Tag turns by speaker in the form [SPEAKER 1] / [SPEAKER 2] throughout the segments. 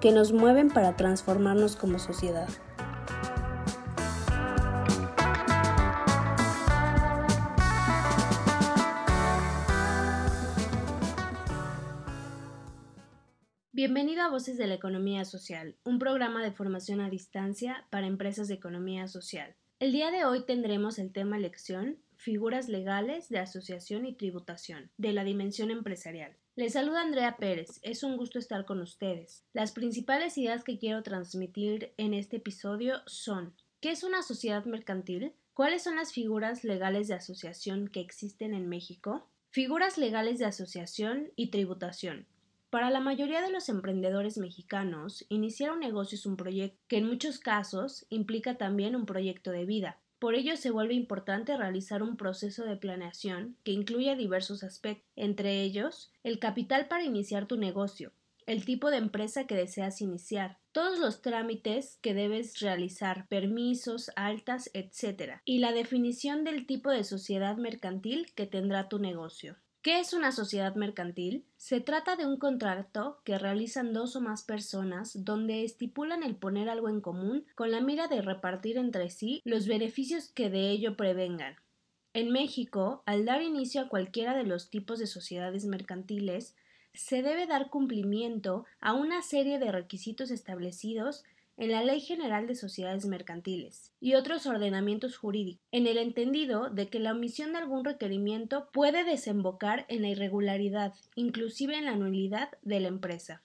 [SPEAKER 1] que nos mueven para transformarnos como sociedad. Bienvenido a Voces de la Economía Social, un programa de formación a distancia para empresas de economía social. El día de hoy tendremos el tema lección Figuras legales de asociación y tributación de la dimensión empresarial. Les saluda Andrea Pérez, es un gusto estar con ustedes. Las principales ideas que quiero transmitir en este episodio son ¿qué es una sociedad mercantil? ¿Cuáles son las figuras legales de asociación que existen en México? Figuras legales de asociación y tributación. Para la mayoría de los emprendedores mexicanos, iniciar un negocio es un proyecto que en muchos casos implica también un proyecto de vida. Por ello se vuelve importante realizar un proceso de planeación que incluya diversos aspectos, entre ellos el capital para iniciar tu negocio, el tipo de empresa que deseas iniciar, todos los trámites que debes realizar, permisos, altas, etc. y la definición del tipo de sociedad mercantil que tendrá tu negocio. ¿Qué es una sociedad mercantil? Se trata de un contrato que realizan dos o más personas donde estipulan el poner algo en común con la mira de repartir entre sí los beneficios que de ello prevengan. En México, al dar inicio a cualquiera de los tipos de sociedades mercantiles, se debe dar cumplimiento a una serie de requisitos establecidos en la Ley General de Sociedades Mercantiles y otros ordenamientos jurídicos, en el entendido de que la omisión de algún requerimiento puede desembocar en la irregularidad, inclusive en la nulidad de la empresa.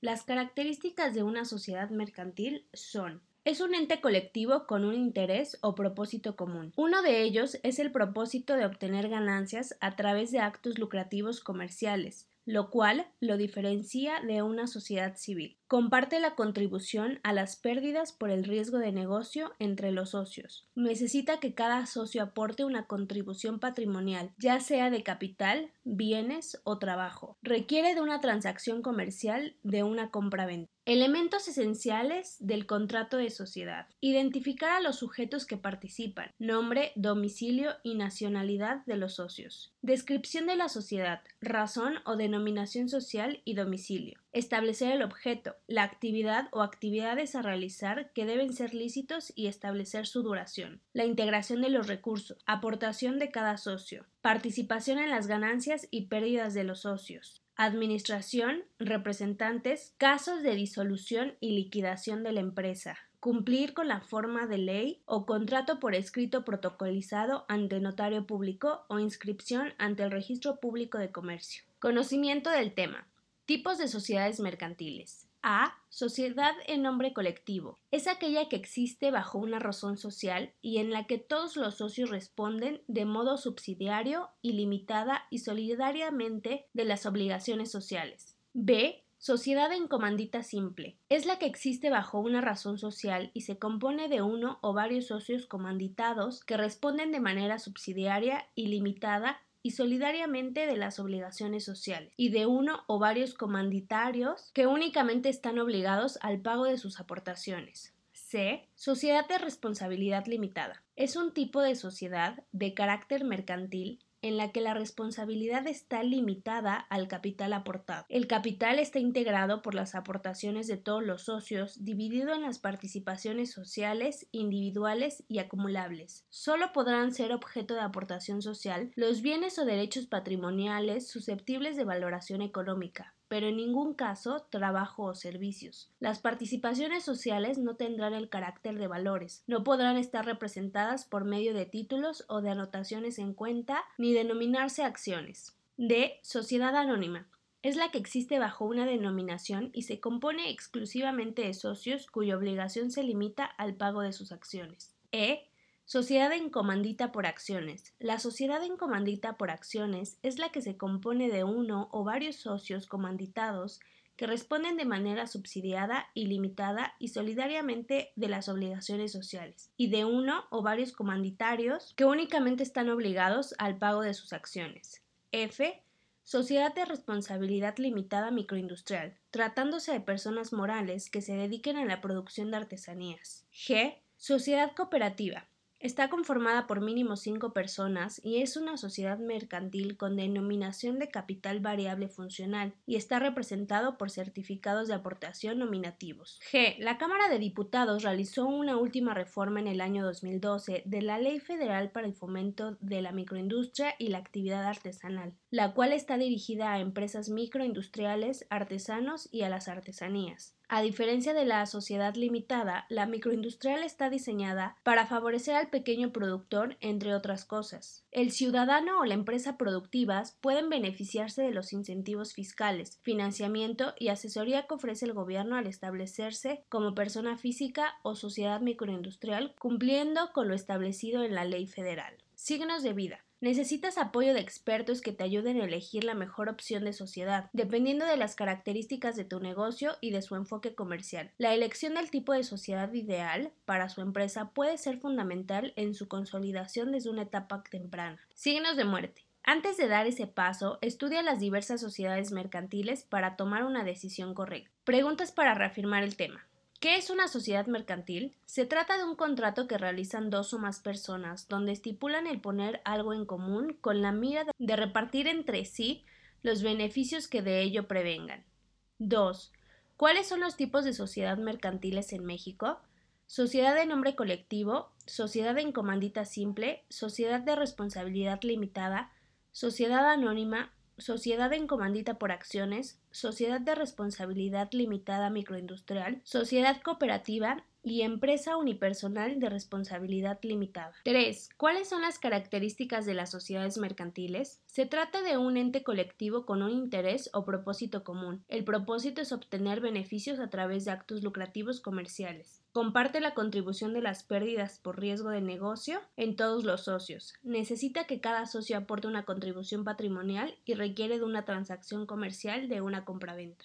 [SPEAKER 1] Las características de una sociedad mercantil son es un ente colectivo con un interés o propósito común. Uno de ellos es el propósito de obtener ganancias a través de actos lucrativos comerciales, lo cual lo diferencia de una sociedad civil. Comparte la contribución a las pérdidas por el riesgo de negocio entre los socios. Necesita que cada socio aporte una contribución patrimonial, ya sea de capital, bienes o trabajo. Requiere de una transacción comercial de una compra-venta. Elementos esenciales del contrato de sociedad. Identificar a los sujetos que participan. Nombre, domicilio y nacionalidad de los socios. Descripción de la sociedad. Razón o denominación social y domicilio establecer el objeto, la actividad o actividades a realizar que deben ser lícitos y establecer su duración, la integración de los recursos, aportación de cada socio, participación en las ganancias y pérdidas de los socios, administración, representantes, casos de disolución y liquidación de la empresa, cumplir con la forma de ley o contrato por escrito protocolizado ante notario público o inscripción ante el registro público de comercio. Conocimiento del tema. Tipos de sociedades mercantiles. A. Sociedad en nombre colectivo. Es aquella que existe bajo una razón social y en la que todos los socios responden de modo subsidiario, ilimitada y solidariamente de las obligaciones sociales. B. Sociedad en comandita simple. Es la que existe bajo una razón social y se compone de uno o varios socios comanditados que responden de manera subsidiaria, ilimitada y solidariamente de las obligaciones sociales y de uno o varios comanditarios que únicamente están obligados al pago de sus aportaciones. C. Sociedad de responsabilidad limitada. Es un tipo de sociedad de carácter mercantil en la que la responsabilidad está limitada al capital aportado. El capital está integrado por las aportaciones de todos los socios, dividido en las participaciones sociales, individuales y acumulables. Solo podrán ser objeto de aportación social los bienes o derechos patrimoniales susceptibles de valoración económica, pero en ningún caso trabajo o servicios. Las participaciones sociales no tendrán el carácter de valores, no podrán estar representadas por medio de títulos o de anotaciones en cuenta, ni denominarse acciones. D. Sociedad anónima. Es la que existe bajo una denominación y se compone exclusivamente de socios cuya obligación se limita al pago de sus acciones. E. Sociedad en comandita por acciones. La sociedad en comandita por acciones es la que se compone de uno o varios socios comanditados que responden de manera subsidiada, ilimitada y solidariamente de las obligaciones sociales, y de uno o varios comanditarios que únicamente están obligados al pago de sus acciones. F. Sociedad de responsabilidad limitada microindustrial, tratándose de personas morales que se dediquen a la producción de artesanías. G. Sociedad cooperativa, Está conformada por mínimo cinco personas y es una sociedad mercantil con denominación de capital variable funcional y está representado por certificados de aportación nominativos. G. La Cámara de Diputados realizó una última reforma en el año 2012 de la Ley Federal para el Fomento de la Microindustria y la Actividad Artesanal, la cual está dirigida a empresas microindustriales, artesanos y a las artesanías. A diferencia de la sociedad limitada, la microindustrial está diseñada para favorecer al pequeño productor, entre otras cosas. El ciudadano o la empresa productivas pueden beneficiarse de los incentivos fiscales, financiamiento y asesoría que ofrece el gobierno al establecerse como persona física o sociedad microindustrial, cumpliendo con lo establecido en la ley federal. Signos de vida. Necesitas apoyo de expertos que te ayuden a elegir la mejor opción de sociedad, dependiendo de las características de tu negocio y de su enfoque comercial. La elección del tipo de sociedad ideal para su empresa puede ser fundamental en su consolidación desde una etapa temprana. Signos de muerte. Antes de dar ese paso, estudia las diversas sociedades mercantiles para tomar una decisión correcta. Preguntas para reafirmar el tema. ¿Qué es una sociedad mercantil? Se trata de un contrato que realizan dos o más personas, donde estipulan el poner algo en común con la mira de repartir entre sí los beneficios que de ello prevengan. 2. ¿Cuáles son los tipos de sociedad mercantiles en México? Sociedad de nombre colectivo, sociedad en comandita simple, sociedad de responsabilidad limitada, sociedad anónima, sociedad en comandita por acciones, sociedad de responsabilidad limitada microindustrial, sociedad cooperativa y empresa unipersonal de responsabilidad limitada. 3. ¿Cuáles son las características de las sociedades mercantiles? Se trata de un ente colectivo con un interés o propósito común. El propósito es obtener beneficios a través de actos lucrativos comerciales. Comparte la contribución de las pérdidas por riesgo de negocio en todos los socios. Necesita que cada socio aporte una contribución patrimonial y requiere de una transacción comercial de una compraventa.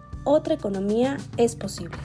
[SPEAKER 1] otra economía es posible.